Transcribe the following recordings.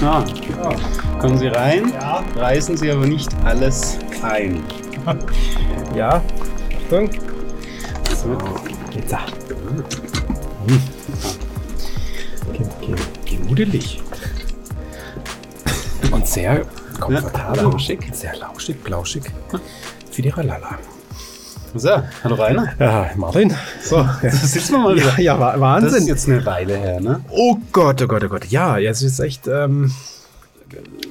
Ah. Kommen Sie rein, ja. reißen Sie aber nicht alles ein. ja, Achtung. So. Jetzt. Hm. Gemudelig. Und sehr komfortabel. Ja. Lauschig. Sehr lauschig, blauschig. Fidiralala. So, hallo Rainer. Ja, Martin. So, jetzt sitzen wir mal wieder. Ja, ja, Wahnsinn. Das ist jetzt eine Weile her, ne? Oh Gott, oh Gott, oh Gott. Ja, jetzt ist echt. Ähm,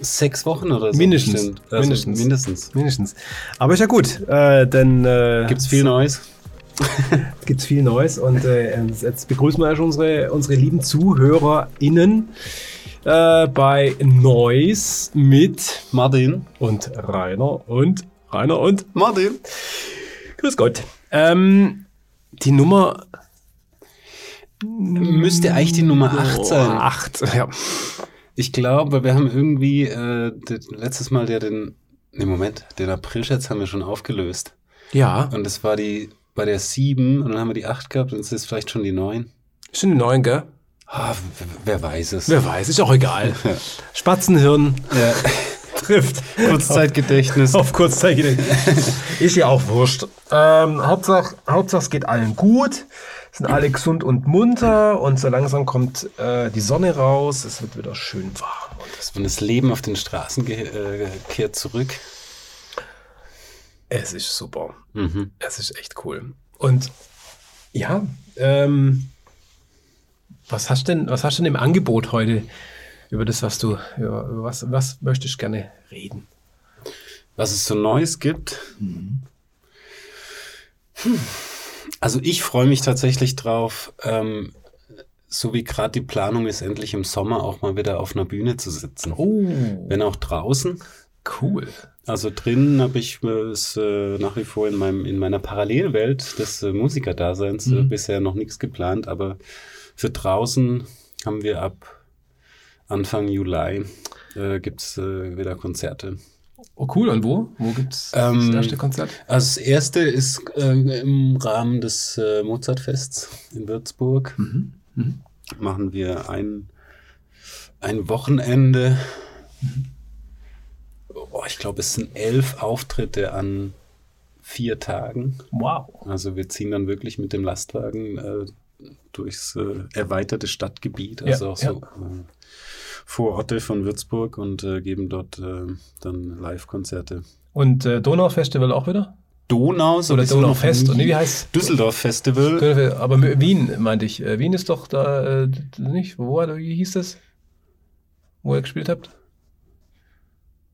Sechs Wochen oder so? Mindestens. Also mindestens. Mindestens. Mindestens. Aber ist ja gut, äh, denn. Äh, Gibt's viel Neues? Gibt's viel Neues und äh, jetzt begrüßen wir ja schon unsere, unsere lieben ZuhörerInnen äh, bei Neues mit Martin und Rainer und Rainer und Martin. Grüß Gott. Ähm, die Nummer müsste eigentlich die Nummer 8 sein. 8, ja. Ich glaube, wir haben irgendwie äh, letztes Mal der den, ne Moment, den Aprilschatz haben wir schon aufgelöst. Ja. Und es war die bei der 7 und dann haben wir die 8 gehabt und es ist vielleicht schon die 9. Schon die 9, gell? Ah, wer weiß es. Wer weiß, ist auch egal. Spatzenhirn. Ja. Trifft. Kurzzeitgedächtnis. Auf Kurzzeitgedächtnis. ist ja auch wurscht. Ähm, Hauptsache, Hauptsache, es geht allen gut. Sind alle gesund und munter und so langsam kommt äh, die Sonne raus. Es wird wieder schön warm. Und das, und das Leben auf den Straßen äh, kehrt zurück. Es ist super. Mhm. Es ist echt cool. Und ja, ähm, was hast denn, was hast denn im Angebot heute? Über das, was du, über, über was, was möchtest du gerne reden? Was es so Neues gibt? Mhm. Hm. Also ich freue mich tatsächlich drauf, ähm, so wie gerade die Planung ist, endlich im Sommer auch mal wieder auf einer Bühne zu sitzen. Oh. Wenn auch draußen. Cool. Also drinnen habe ich es äh, nach wie vor in, meinem, in meiner Parallelwelt des äh, Musikerdaseins äh, mhm. bisher noch nichts geplant, aber für draußen haben wir ab Anfang Juli äh, gibt es äh, wieder Konzerte. Oh cool, und wo? Wo gibt es ähm, das erste Konzert? Also das erste ist äh, im Rahmen des äh, Mozartfests in Würzburg. Mhm. Mhm. Machen wir ein, ein Wochenende. Mhm. Oh, ich glaube, es sind elf Auftritte an vier Tagen. Wow. Also wir ziehen dann wirklich mit dem Lastwagen äh, durchs äh, erweiterte Stadtgebiet. Also ja, auch so ja. Vororte von Würzburg und äh, geben dort äh, dann Live-Konzerte. Und äh, Donau-Festival auch wieder? Donau oder Donaufest nee, wie heißt Düsseldorf Festival. Aber Wien meinte ich. Äh, Wien ist doch da äh, nicht. Wo war, wie hieß das? Wo ihr gespielt habt?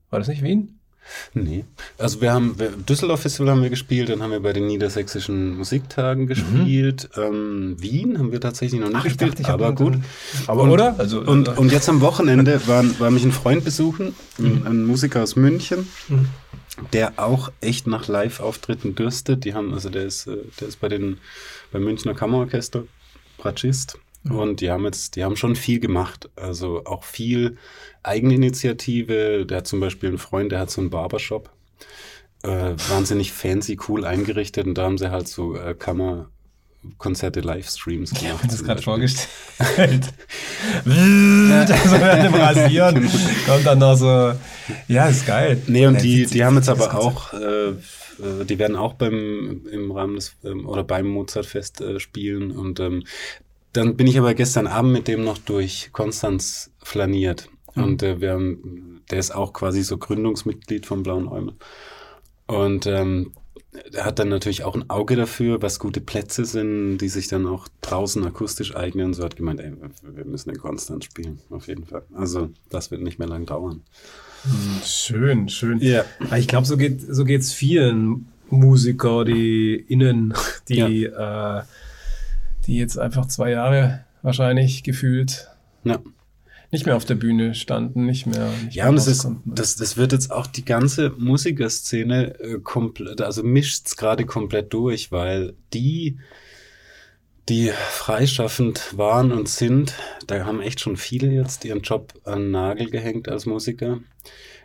War das nicht Wien? Nee. Also wir haben, wir, Düsseldorf Festival haben wir gespielt, dann haben wir bei den Niedersächsischen Musiktagen gespielt. Mhm. Ähm, Wien haben wir tatsächlich noch nicht Ach, gespielt, dachte, aber gut. Aber und, oder? Also, und, und jetzt am Wochenende war, war mich ein Freund besuchen, mhm. ein Musiker aus München, mhm. der auch echt nach Live-Auftritten dürstet. Die haben, also der ist, äh, der ist bei den, beim Münchner Kammerorchester Bratschist. Mhm. Und die haben jetzt, die haben schon viel gemacht. Also auch viel Eigeninitiative. Der hat zum Beispiel einen Freund, der hat so einen Barbershop. Äh, wahnsinnig fancy, cool eingerichtet. Und da haben sie halt so äh, Kammer. Konzerte, Livestreams gemacht. Ich habe das gerade vorgestellt. also während dem Rasieren genau. kommt dann noch so, ja, ist geil. Nee, und die, die haben jetzt aber auch, äh, äh, die werden auch beim, im Rahmen des, ähm, oder beim Mozartfest äh, spielen und ähm, dann bin ich aber gestern Abend mit dem noch durch Konstanz flaniert. Mhm. Und äh, wir haben, der ist auch quasi so Gründungsmitglied vom Blauen Eumel. Und ähm, er hat dann natürlich auch ein Auge dafür, was gute Plätze sind, die sich dann auch draußen akustisch eignen. So hat gemeint, ey, wir müssen in Konstanz spielen, auf jeden Fall. Also das wird nicht mehr lang dauern. Hm, schön, schön. Ja. Ich glaube, so geht so geht's vielen Musiker, die innen, die ja. äh, die jetzt einfach zwei Jahre wahrscheinlich gefühlt ja. nicht mehr auf der Bühne standen, nicht mehr. Nicht ja, mehr und das ist, das, das wird jetzt auch die ganze Musikerszene äh, komplett, also mischt es gerade komplett durch, weil die, die freischaffend waren und sind, da haben echt schon viele jetzt ihren Job an Nagel gehängt als Musiker.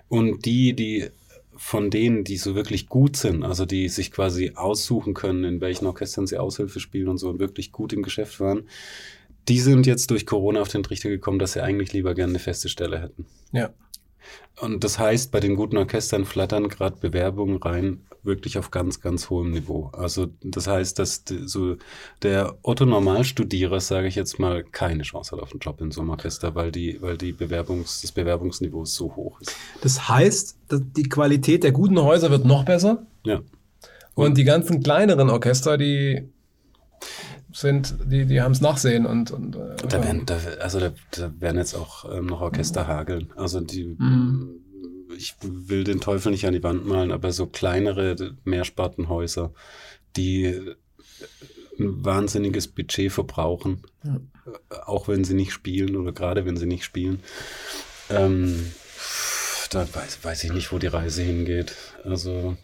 Und die, die von denen, die so wirklich gut sind, also die sich quasi aussuchen können, in welchen Orchestern sie Aushilfe spielen und so und wirklich gut im Geschäft waren, die sind jetzt durch Corona auf den Trichter gekommen, dass sie eigentlich lieber gerne eine feste Stelle hätten. Ja. Und das heißt, bei den guten Orchestern flattern gerade Bewerbungen rein, wirklich auf ganz, ganz hohem Niveau. Also das heißt, dass so der Otto Normalstudierer, sage ich jetzt mal, keine Chance hat auf einen Job in so einem Orchester, weil die, weil die Bewerbungs, das Bewerbungsniveau so hoch ist. Das heißt, die Qualität der guten Häuser wird noch besser. Ja. Und die ganzen kleineren Orchester, die sind, die, die haben es Nachsehen und, und äh, da werden, da, also da, da werden jetzt auch ähm, noch Orchester hageln. Also die mhm. ich will den Teufel nicht an die Wand malen, aber so kleinere Mehrspartenhäuser, die ein wahnsinniges Budget verbrauchen, ja. auch wenn sie nicht spielen oder gerade wenn sie nicht spielen. Ähm, da weiß, weiß ich nicht, wo die Reise hingeht. Also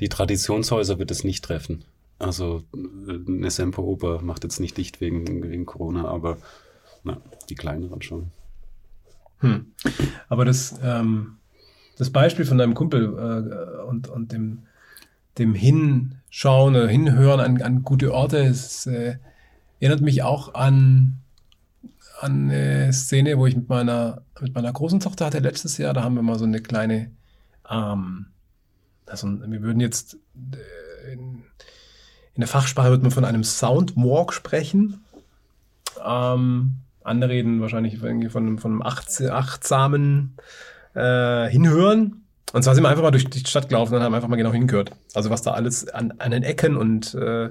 die Traditionshäuser wird es nicht treffen. Also eine Semper Oper macht jetzt nicht dicht wegen, wegen Corona, aber na, die kleineren schon. Hm. Aber das, ähm, das Beispiel von deinem Kumpel äh, und, und dem, dem Hinschauen oder Hinhören an, an gute Orte, es äh, erinnert mich auch an, an eine Szene, wo ich mit meiner, mit meiner großen Tochter hatte letztes Jahr, da haben wir mal so eine kleine, ähm, also wir würden jetzt äh, in, in der Fachsprache wird man von einem Soundwalk sprechen. Ähm, andere reden wahrscheinlich von, von, einem achtsamen äh, Hinhören. Und zwar sind wir einfach mal durch die Stadt gelaufen und haben einfach mal genau hingehört. Also was da alles an, an den Ecken und äh,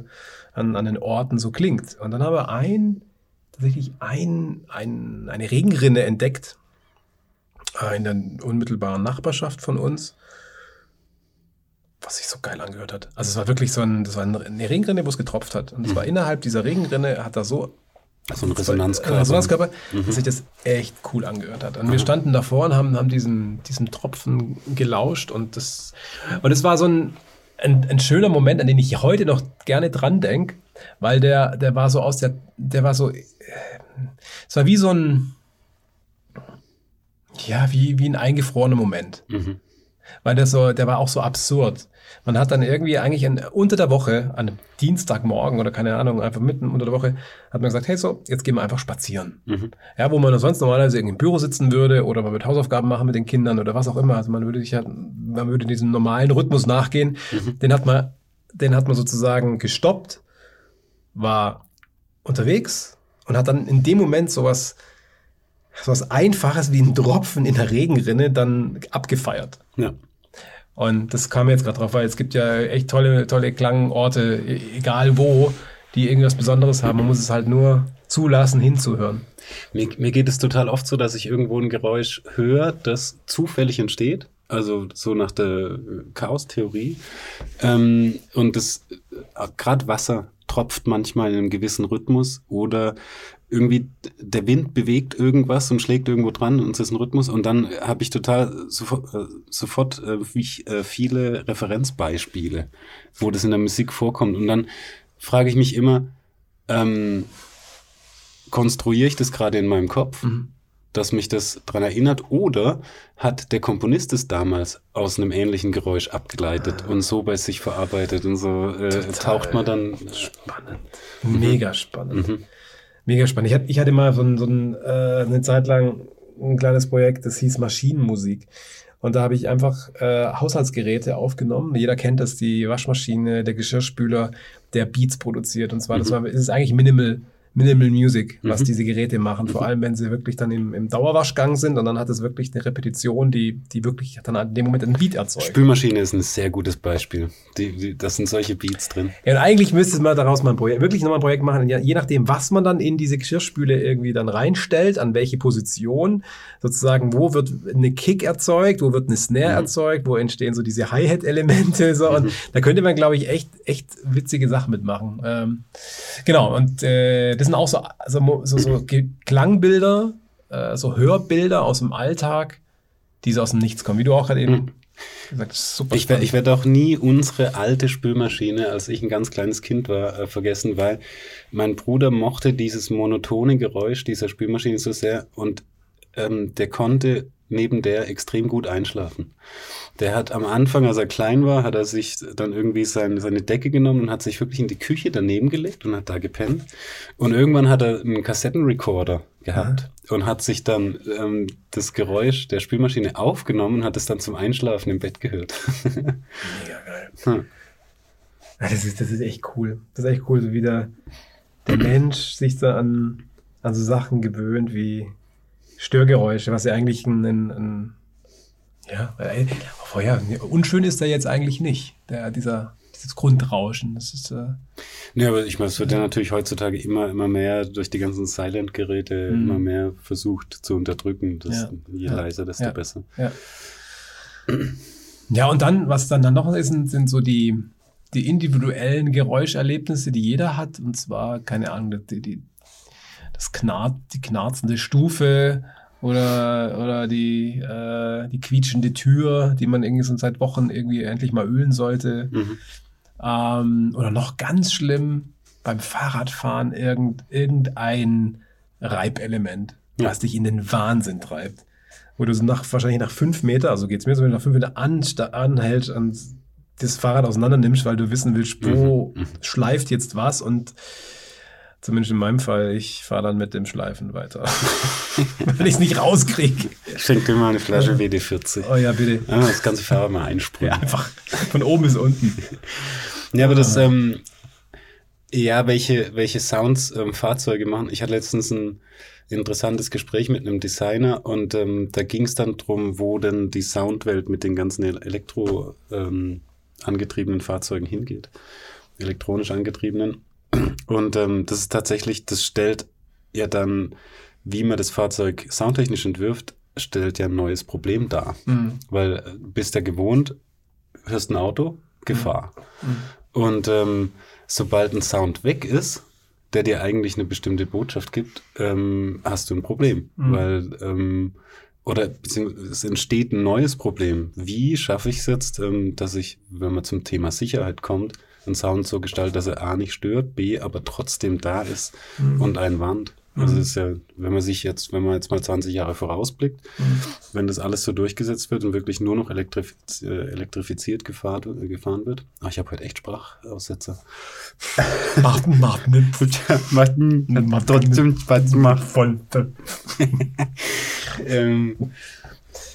an, an den Orten so klingt. Und dann haben wir ein, tatsächlich ein, ein, eine Regenrinne entdeckt äh, in der unmittelbaren Nachbarschaft von uns was sich so geil angehört hat. Also es war wirklich so ein, das war eine Regenrinne, wo es getropft hat. Und es war mhm. innerhalb dieser Regenrinne, hat da so so ein Resonanzkörper. Resonanzkörper, mhm. dass sich das echt cool angehört hat. Und mhm. wir standen davor und haben, haben diesen, diesen Tropfen gelauscht und das, und es war so ein, ein, ein, schöner Moment, an den ich heute noch gerne dran denke, weil der, der war so aus der, der war so, es war wie so ein, ja, wie, wie ein eingefrorener Moment. Mhm. Weil der so, der war auch so absurd. Man hat dann irgendwie eigentlich in, unter der Woche, an einem Dienstagmorgen oder keine Ahnung, einfach mitten unter der Woche, hat man gesagt, hey so, jetzt gehen wir einfach spazieren. Mhm. Ja, wo man sonst normalerweise irgendwie im Büro sitzen würde oder man würde Hausaufgaben machen mit den Kindern oder was auch immer. Also man würde sich halt, man würde diesem normalen Rhythmus nachgehen. Mhm. Den hat man, den hat man sozusagen gestoppt, war unterwegs und hat dann in dem Moment sowas, sowas Einfaches wie ein Tropfen in der Regenrinne dann abgefeiert. Ja. Und das kam jetzt gerade drauf, weil es gibt ja echt tolle, tolle Klangorte, e-, egal wo, die irgendwas Besonderes haben. Man muss es halt nur zulassen, hinzuhören. Mir, mir geht es total oft so, dass ich irgendwo ein Geräusch höre, das zufällig entsteht. Also so nach der Chaos-Theorie. Ähm, und das äh, gerade Wasser tropft manchmal in einem gewissen Rhythmus oder irgendwie der Wind bewegt irgendwas und schlägt irgendwo dran und es ist ein Rhythmus und dann habe ich total sofort, äh, sofort äh, äh, viele Referenzbeispiele, wo das in der Musik vorkommt und dann frage ich mich immer, ähm, konstruiere ich das gerade in meinem Kopf, mhm. dass mich das daran erinnert oder hat der Komponist es damals aus einem ähnlichen Geräusch abgeleitet ah. und so bei sich verarbeitet und so äh, taucht man dann. Spannend. Mega spannend. Mhm. Mega spannend. Ich hatte, ich hatte mal so, ein, so ein, äh, eine Zeit lang ein kleines Projekt, das hieß Maschinenmusik. Und da habe ich einfach äh, Haushaltsgeräte aufgenommen. Jeder kennt das, die Waschmaschine, der Geschirrspüler, der Beats produziert. Und zwar, mhm. das war, ist eigentlich Minimal Minimal Music, was mhm. diese Geräte machen. Vor allem, wenn sie wirklich dann im, im Dauerwaschgang sind und dann hat es wirklich eine Repetition, die, die wirklich dann in dem Moment ein Beat erzeugt. Spülmaschine ist ein sehr gutes Beispiel. Die, die, das sind solche Beats drin. Ja, und eigentlich müsste man daraus mal ein Projekt, wirklich nochmal ein Projekt machen, je nachdem, was man dann in diese Geschirrspüle irgendwie dann reinstellt, an welche Position, sozusagen, wo wird eine Kick erzeugt, wo wird eine Snare mhm. erzeugt, wo entstehen so diese Hi-Hat-Elemente, so. Mhm. Da könnte man, glaube ich, echt, echt witzige Sachen mitmachen. Ähm, genau, und äh, das sind auch so, also, so, so Klangbilder, äh, so Hörbilder aus dem Alltag, die so aus dem Nichts kommen, wie du auch gerade eben hm. gesagt hast. Super ich werde werd auch nie unsere alte Spülmaschine, als ich ein ganz kleines Kind war, äh, vergessen, weil mein Bruder mochte dieses monotone Geräusch dieser Spülmaschine so sehr und ähm, der konnte neben der extrem gut einschlafen. Der hat am Anfang, als er klein war, hat er sich dann irgendwie sein, seine Decke genommen und hat sich wirklich in die Küche daneben gelegt und hat da gepennt. Und irgendwann hat er einen Kassettenrecorder gehabt mhm. und hat sich dann ähm, das Geräusch der Spielmaschine aufgenommen und hat es dann zum Einschlafen im Bett gehört. Mega geil. Hm. Das, ist, das ist echt cool. Das ist echt cool, so wie der, der Mensch sich da an, an so Sachen gewöhnt wie Störgeräusche, was ja eigentlich ein, ein, ein ja, oh ja, unschön ist er jetzt eigentlich nicht, der, dieser, dieses Grundrauschen. Das ist. Äh, ja, aber ich meine, es wird ja natürlich heutzutage immer, immer mehr durch die ganzen Silent-Geräte mhm. immer mehr versucht zu unterdrücken. Das, ja. Je ja. leiser, desto ja. besser. Ja. ja, und dann, was dann, dann noch ist, sind, sind so die, die individuellen Geräuscherlebnisse, die jeder hat. Und zwar, keine Ahnung, die, die, das Knarz, die knarzende Stufe oder, oder die, äh, die quietschende Tür, die man irgendwie so seit Wochen irgendwie endlich mal ölen sollte. Mhm. Ähm, oder noch ganz schlimm, beim Fahrradfahren irgend, irgendein Reibelement, ja. was dich in den Wahnsinn treibt. Wo du so nach, wahrscheinlich nach fünf Meter, also geht es mir so, wenn du nach fünf Meter an, anhältst und das Fahrrad auseinander nimmst, weil du wissen willst, wo mhm. mhm. schleift jetzt was und Zumindest in meinem Fall, ich fahre dann mit dem Schleifen weiter. Wenn ich es nicht rauskriege. Schenk dir mal eine Flasche WD-40. Oh ja, bitte. Ja, das ganze Fahrrad mal einsprühen. Ja, einfach von oben bis unten. Ja, aber das, ähm, ja, welche, welche Sounds ähm, Fahrzeuge machen. Ich hatte letztens ein interessantes Gespräch mit einem Designer und ähm, da ging es dann drum, wo denn die Soundwelt mit den ganzen elektro ähm, angetriebenen Fahrzeugen hingeht. Elektronisch angetriebenen. Und ähm, das ist tatsächlich, das stellt ja dann, wie man das Fahrzeug soundtechnisch entwirft, stellt ja ein neues Problem dar. Mhm. Weil äh, bist ja gewohnt, hörst ein Auto, Gefahr. Mhm. mhm. Und ähm, sobald ein Sound weg ist, der dir eigentlich eine bestimmte Botschaft gibt, ähm, hast du ein Problem. Mhm. Weil, ähm, oder es entsteht ein neues Problem. Wie schaffe ich es jetzt, ähm, dass ich, wenn man zum Thema Sicherheit kommt, einen Sound so gestaltet, dass er A nicht stört, B aber trotzdem da ist mhm. und einen warnt. Also mhm. ist ja, wenn man sich jetzt, wenn man jetzt mal 20 Jahre vorausblickt, mhm. wenn das alles so durchgesetzt wird und wirklich nur noch elektrifiz äh, elektrifiziert gefahren, äh, wird. Ach, ich habe heute echt Sprachaussetzer. Macht nicht. macht, macht trotzdem Spaß macht. Voll. ähm,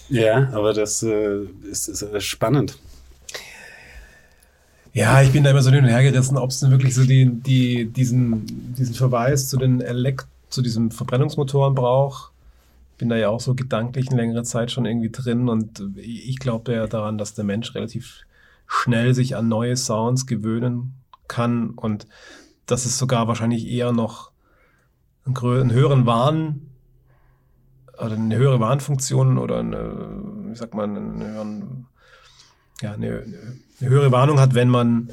ja, aber das äh, ist, ist spannend. Ja, ich bin da immer so hin und her gerissen, ob es denn wirklich so die, die, diesen, diesen Verweis zu den Elekt zu diesem Verbrennungsmotoren braucht. Bin da ja auch so gedanklich eine längere Zeit schon irgendwie drin und ich glaube ja daran, dass der Mensch relativ schnell sich an neue Sounds gewöhnen kann und dass es sogar wahrscheinlich eher noch einen, höheren Warn oder eine höhere Warnfunktion oder eine, wie sagt man, einen höheren, ja, eine, eine höhere Warnung hat, wenn man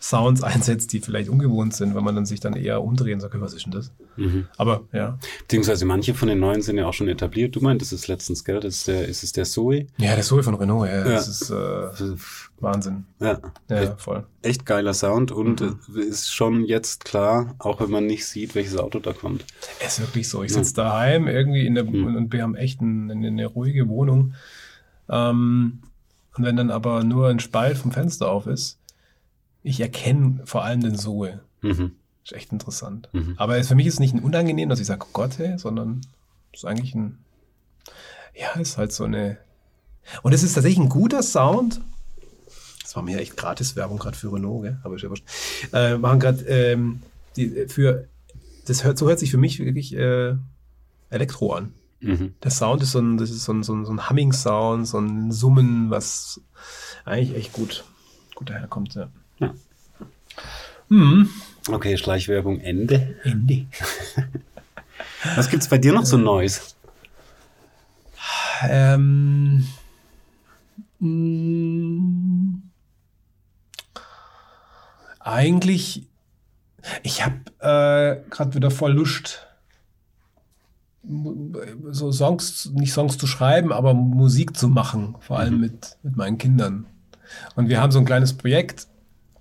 Sounds einsetzt, die vielleicht ungewohnt sind, wenn man dann sich dann eher umdrehen und sagt, was ist denn das? Mhm. Aber ja. Beziehungsweise manche von den neuen sind ja auch schon etabliert. Du meinst, das ist letztens, gell? Das ist, der, ist es der Zoe? Ja, der Zoe von Renault, ja. ja. Das ist äh, Wahnsinn. Ja. ja, ja, voll. Echt geiler Sound und mhm. ist schon jetzt klar, auch wenn man nicht sieht, welches Auto da kommt. ist wirklich so. Ich sitze daheim irgendwie in der, mhm. und wir haben echt ein, eine, eine ruhige Wohnung. Ähm, und wenn dann aber nur ein Spalt vom Fenster auf ist, ich erkenne vor allem den Sohe. Mhm. Ist echt interessant. Mhm. Aber für mich ist es nicht ein unangenehm, dass ich sage, oh Gott, hey, sondern es ist eigentlich ein, ja, ist halt so eine. Und es ist tatsächlich ein guter Sound. Das war mir echt gratis Werbung gerade für Renault, gell? aber ist ja. Äh, machen gerade ähm, die für das hört so hört sich für mich wirklich äh, Elektro an. Mhm. Der Sound ist so ein, das ist so ein, so ein, so ein Humming-Sound, so ein Summen, was eigentlich echt gut, gut daherkommt. Ja. ja. Mhm. Okay, Schleichwerbung Ende. Ende. was gibt's bei dir noch so Neues? Ähm, mh, eigentlich, ich habe äh, gerade wieder voll Lust, so Songs, nicht Songs zu schreiben, aber Musik zu machen, vor allem mhm. mit, mit meinen Kindern. Und wir haben so ein kleines Projekt,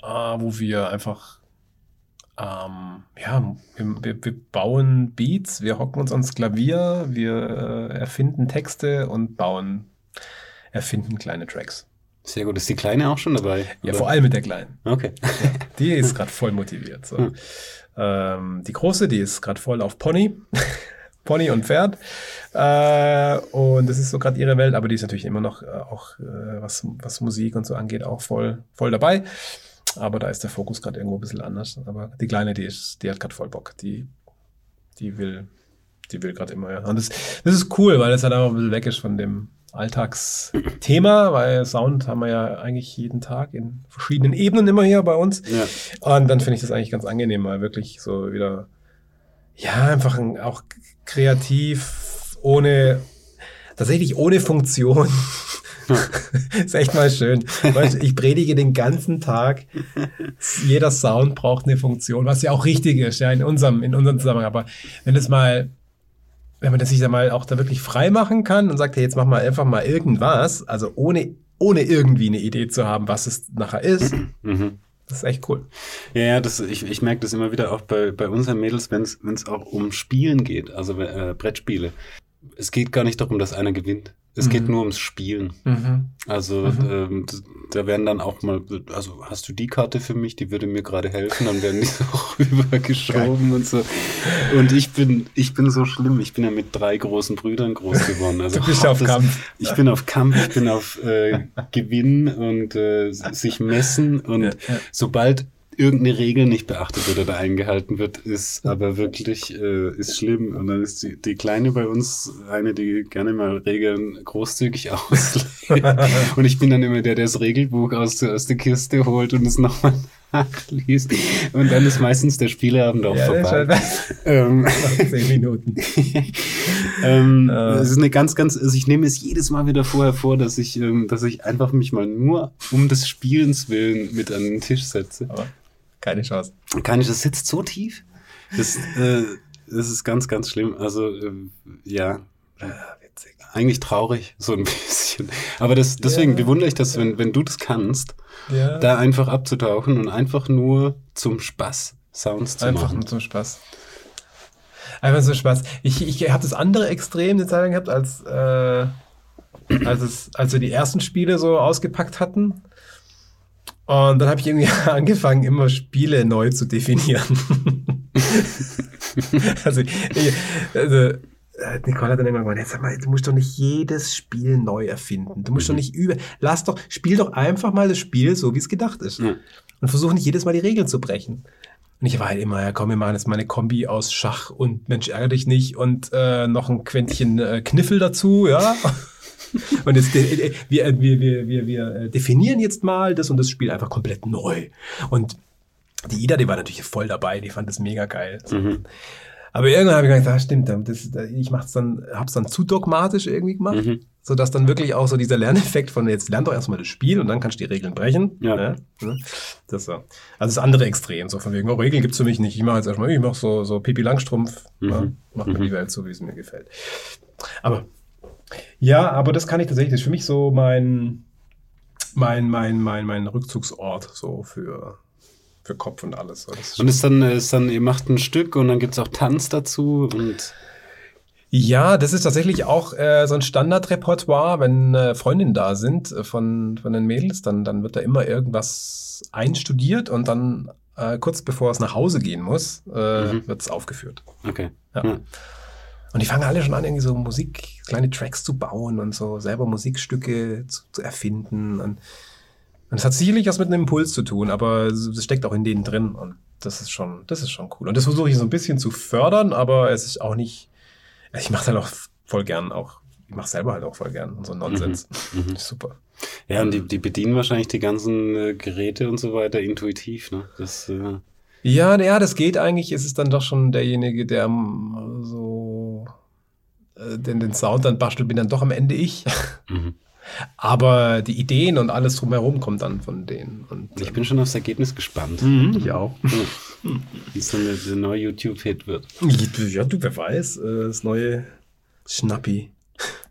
äh, wo wir einfach ähm, ja, wir, wir, bauen Beats, wir hocken uns ans Klavier, wir äh, erfinden Texte und bauen, erfinden kleine Tracks. Sehr gut. Ist die Kleine auch schon dabei? Ja, oder? vor allem mit der Kleinen. Okay. Ja, die ist gerade voll motiviert. So. Hm. Ähm, die Große, die ist gerade voll auf Pony. Pony und Pferd. Äh, und das ist so gerade ihre Welt, aber die ist natürlich immer noch äh, auch, äh, was, was Musik und so angeht, auch voll, voll dabei. Aber da ist der Fokus gerade irgendwo ein bisschen anders. Aber die Kleine, die ist, die hat gerade voll Bock. Die, die will, die will gerade immer, ja. Und das, das ist cool, weil es halt auch ein bisschen weg ist von dem Alltagsthema, weil Sound haben wir ja eigentlich jeden Tag in verschiedenen Ebenen immer hier bei uns. Ja. Und dann finde ich das eigentlich ganz angenehm, weil wirklich so wieder, ja, einfach ein, auch kreativ, ohne, tatsächlich ohne Funktion. ist echt mal schön. Ich predige den ganzen Tag. Jeder Sound braucht eine Funktion, was ja auch richtig ist, ja, in unserem, in unserem Zusammenhang. Aber wenn es mal, wenn man das sich da mal auch da wirklich frei machen kann und sagt, hey, jetzt mach mal einfach mal irgendwas, also ohne, ohne irgendwie eine Idee zu haben, was es nachher ist. Mhm. Das ist echt cool. Ja, das, ich, ich merke das immer wieder auch bei, bei unseren Mädels, wenn es auch um Spielen geht, also äh, Brettspiele. Es geht gar nicht darum, dass einer gewinnt. Es mhm. geht nur ums Spielen. Mhm. Also mhm. Ähm, da werden dann auch mal, also hast du die Karte für mich, die würde mir gerade helfen, dann werden die so rübergeschoben und so. Und ich bin, ich bin so schlimm. Ich bin ja mit drei großen Brüdern groß geworden. Also du bist auf das, Kampf. Ich bin auf Kampf, ich bin auf äh, Gewinn und äh, sich messen. Und ja, ja. sobald irgendeine Regel nicht beachtet wird oder eingehalten wird, ist aber wirklich äh, ist schlimm. Und dann ist die, die Kleine bei uns eine, die gerne mal Regeln großzügig auslegt. und ich bin dann immer der, der das Regelbuch aus, aus der Kiste holt und es nochmal nachliest. Und dann ist meistens der Spieleabend auch ja, vorbei. Ähm, zehn Minuten. ähm, uh. ist eine ganz, ganz, also ich nehme es jedes Mal wieder vorher vor, dass ich, ähm, dass ich einfach mich mal nur um des Spielens willen mit an den Tisch setze. Aber keine Chance. Keine Chance. Das sitzt so tief. Das, äh, das ist ganz, ganz schlimm. Also, äh, ja. witzig. Eigentlich traurig, so ein bisschen. Aber das, deswegen ja, bewundere ich das, wenn, wenn du das kannst, ja. da einfach abzutauchen und einfach nur zum Spaß Sounds zu einfach machen. Einfach nur zum Spaß. Einfach so Spaß. Ich, ich habe das andere Extrem eine Zeit lang gehabt, als, äh, als, es, als wir die ersten Spiele so ausgepackt hatten. Und dann habe ich irgendwie angefangen, immer Spiele neu zu definieren. also, ich, also, äh, Nicole hat dann immer gesagt, jetzt sag mal, du musst doch nicht jedes Spiel neu erfinden. Du musst mhm. doch nicht über, lass doch, spiel doch einfach mal das Spiel so, wie es gedacht ist. Mhm. Und versuch nicht jedes Mal die Regeln zu brechen. Und ich war halt immer, ja komm, wir machen jetzt mal eine Kombi aus Schach und Mensch, ärgere dich nicht und äh, noch ein Quäntchen äh, Kniffel dazu, ja. Und jetzt, wir, wir, wir, wir, wir definieren jetzt mal das und das Spiel einfach komplett neu. Und die Ida, die war natürlich voll dabei, die fand das mega geil. Mhm. Aber irgendwann habe ich gedacht, ah, stimmt, das, ich mach's dann, hab's dann zu dogmatisch irgendwie gemacht, mhm. sodass dann wirklich auch so dieser Lerneffekt von jetzt lern doch erstmal das Spiel und dann kannst du die Regeln brechen. Ja. ne? das so. Also das andere Extrem, so von wegen, oh, Regeln gibt's für mich nicht. Ich mache jetzt erstmal, ich mache so, so Pipi Langstrumpf, mhm. ja, mach mir mhm. die Welt so, wie es mir gefällt. Aber ja, aber das kann ich tatsächlich. Das ist für mich so mein, mein, mein, mein, mein Rückzugsort so für, für Kopf und alles. Ist und ist dann, ist dann, ihr macht ein Stück und dann gibt es auch Tanz dazu und. Ja, das ist tatsächlich auch äh, so ein Standardrepertoire, wenn äh, Freundinnen da sind äh, von, von den Mädels, dann, dann wird da immer irgendwas einstudiert und dann äh, kurz bevor es nach Hause gehen muss, äh, mhm. wird es aufgeführt. Okay. Ja. ja. Und die fangen alle schon an, irgendwie so Musik, kleine Tracks zu bauen und so selber Musikstücke zu, zu erfinden. Und, und es hat sicherlich was mit einem Impuls zu tun, aber es steckt auch in denen drin. Und das ist schon, das ist schon cool. Und das versuche ich so ein bisschen zu fördern, aber es ist auch nicht. Ich mache es halt auch voll gern auch. Ich mache selber halt auch voll gern und so Nonsens. Mhm. Mhm. Super. Ja, und die, die bedienen wahrscheinlich die ganzen äh, Geräte und so weiter intuitiv, ne? Das, äh ja, ja, das geht eigentlich. Es ist dann doch schon derjenige, der so äh, den, den Sound dann bastelt, bin dann doch am Ende ich. Mhm. Aber die Ideen und alles drumherum kommt dann von denen. Und, ich bin schon aufs Ergebnis gespannt. Mhm, ich auch. Wie so eine, der neue YouTube-Hit wird. Ja, du, wer weiß. Äh, das neue Schnappi.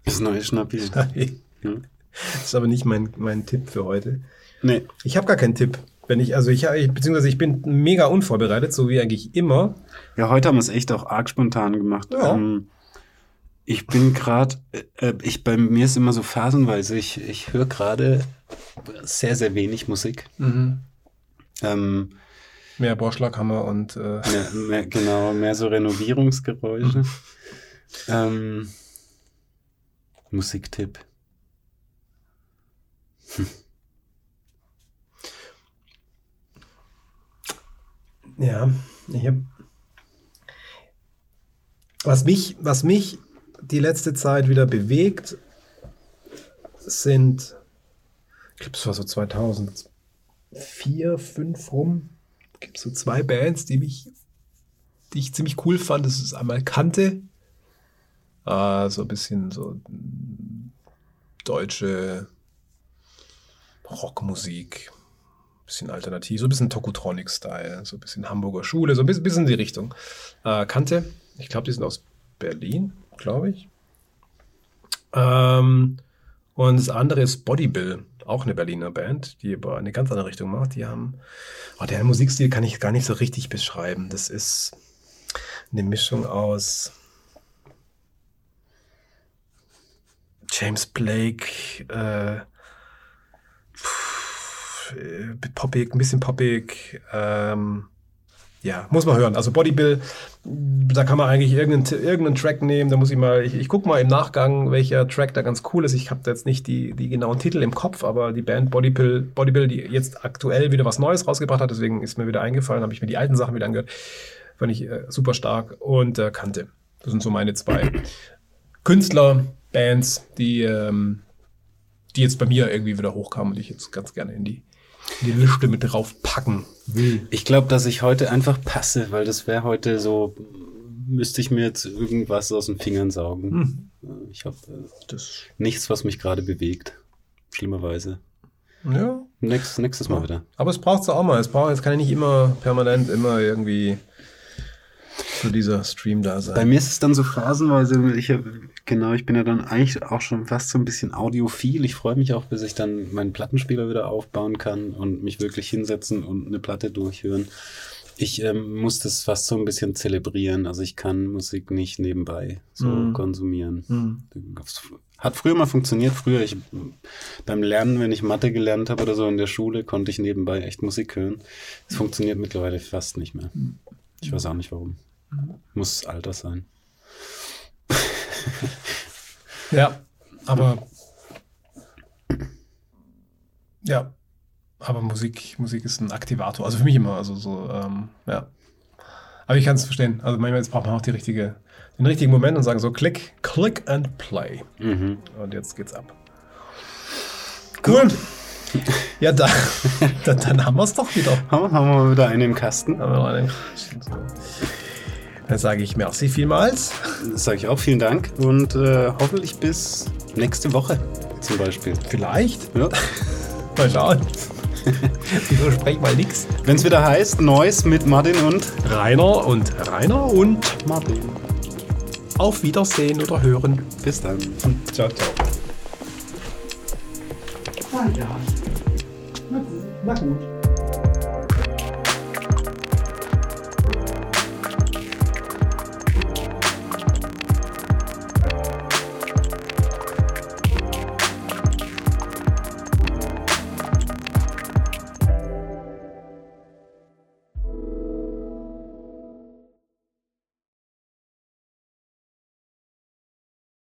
Das neue Schnappi. Schnappi. Das ist aber nicht mein, mein Tipp für heute. Nee. Ich habe gar keinen Tipp. Wenn ich, also ich, ich, beziehungsweise ich bin mega unvorbereitet, so wie eigentlich immer. Ja, heute haben wir es echt auch arg spontan gemacht. Ja. Ähm, ich bin gerade, äh, ich bei mir ist immer so phasenweise. Ich, ich höre gerade sehr, sehr wenig Musik. Ähm, Mehr Borschlaghammer und äh, mehr, mehr, genau, mehr so Renovierungsgeräusche. ähm, Musiktipp. Ja, ich hab, was mich, was mich die letzte Zeit wieder bewegt, sind, ich glaube, es war so 2004, 2005 rum, gibt es so zwei Bands, die mich, die ich ziemlich cool fand. Das ist einmal Kante, äh, so ein bisschen so mm, deutsche Rockmusik, bisschen alternativ, so ein bisschen Tokotronic-Style, so ein bisschen Hamburger Schule, so ein bisschen, bisschen in die Richtung. Äh, Kante, ich glaube, die sind aus Berlin, glaube ich. Ähm, und das andere ist Bodybill, auch eine Berliner Band, die aber eine ganz andere Richtung macht. Die haben, oh, deren Musikstil kann ich gar nicht so richtig beschreiben. Das ist eine Mischung aus James Blake, äh, poppig, ein bisschen poppig. Ähm, ja, muss man hören. Also Bodybill, da kann man eigentlich irgendeinen, irgendeinen Track nehmen. Da muss ich mal, ich, ich gucke mal im Nachgang, welcher Track da ganz cool ist. Ich habe da jetzt nicht die, die genauen Titel im Kopf, aber die Band Bodybill, Bodybill, die jetzt aktuell wieder was Neues rausgebracht hat, deswegen ist mir wieder eingefallen, habe ich mir die alten Sachen wieder angehört. Fand ich äh, super stark und äh, Kante. Das sind so meine zwei Künstler, Bands, die, ähm, die jetzt bei mir irgendwie wieder hochkamen und ich jetzt ganz gerne in die, die Liste mit drauf packen will. Ich glaube, dass ich heute einfach passe, weil das wäre heute so, müsste ich mir jetzt irgendwas aus den Fingern saugen. Äh, Ich habe äh, nichts, was mich gerade bewegt. Schlimmerweise. ja. Nächstes, nächstes Mal wieder. Aber es braucht es auch mal. Es braucht, es kann ja nicht immer permanent immer irgendwie so dieser Stream da Bei sein. mir ist es dann so phasenweise, ich hab, genau, ich bin ja dann eigentlich auch schon fast so ein bisschen audiophil. Ich freue mich auch, bis ich dann meinen Plattenspieler wieder aufbauen kann und mich wirklich hinsetzen und eine Platte durchhören. Ich ähm, muss das fast so ein bisschen zelebrieren. Also ich kann Musik nicht nebenbei so Mhm. konsumieren. Hm. Hat früher mal funktioniert. Früher, ich beim Lernen, wenn ich Mathe gelernt habe oder so in der Schule, konnte ich nebenbei echt Musik hören. Es funktioniert mittlerweile fast nicht mehr. Ich weiß auch nicht warum. Muss Alter sein. Ja, aber ja, aber Musik, Musik ist ein Aktivator. Also für mich immer. Also so, ähm, ja. Aber ich kann es verstehen. Also manchmal jetzt braucht man auch die richtige, den richtigen Moment und sagen so Click, Click and Play. Mhm. Und jetzt geht's ab. Cool. Ja, da, dann, dann haben wir es doch wieder. Haben haben wir mal wieder einen im Kasten. Haben wir noch einen. Dann sage ich merci vielmals. Das sage ich auch. Vielen Dank. Und äh, hoffentlich bis nächste Woche zum Beispiel. Vielleicht. Ja. Mal schauen. Ich verspreche mal nichts. Wenn es wieder heißt, Neues mit Martin und Rainer und Rainer und Martin. auf Wiedersehen oder hören. Bis dann. Ciao, ciao. Ah ja. Na gut. Na gut.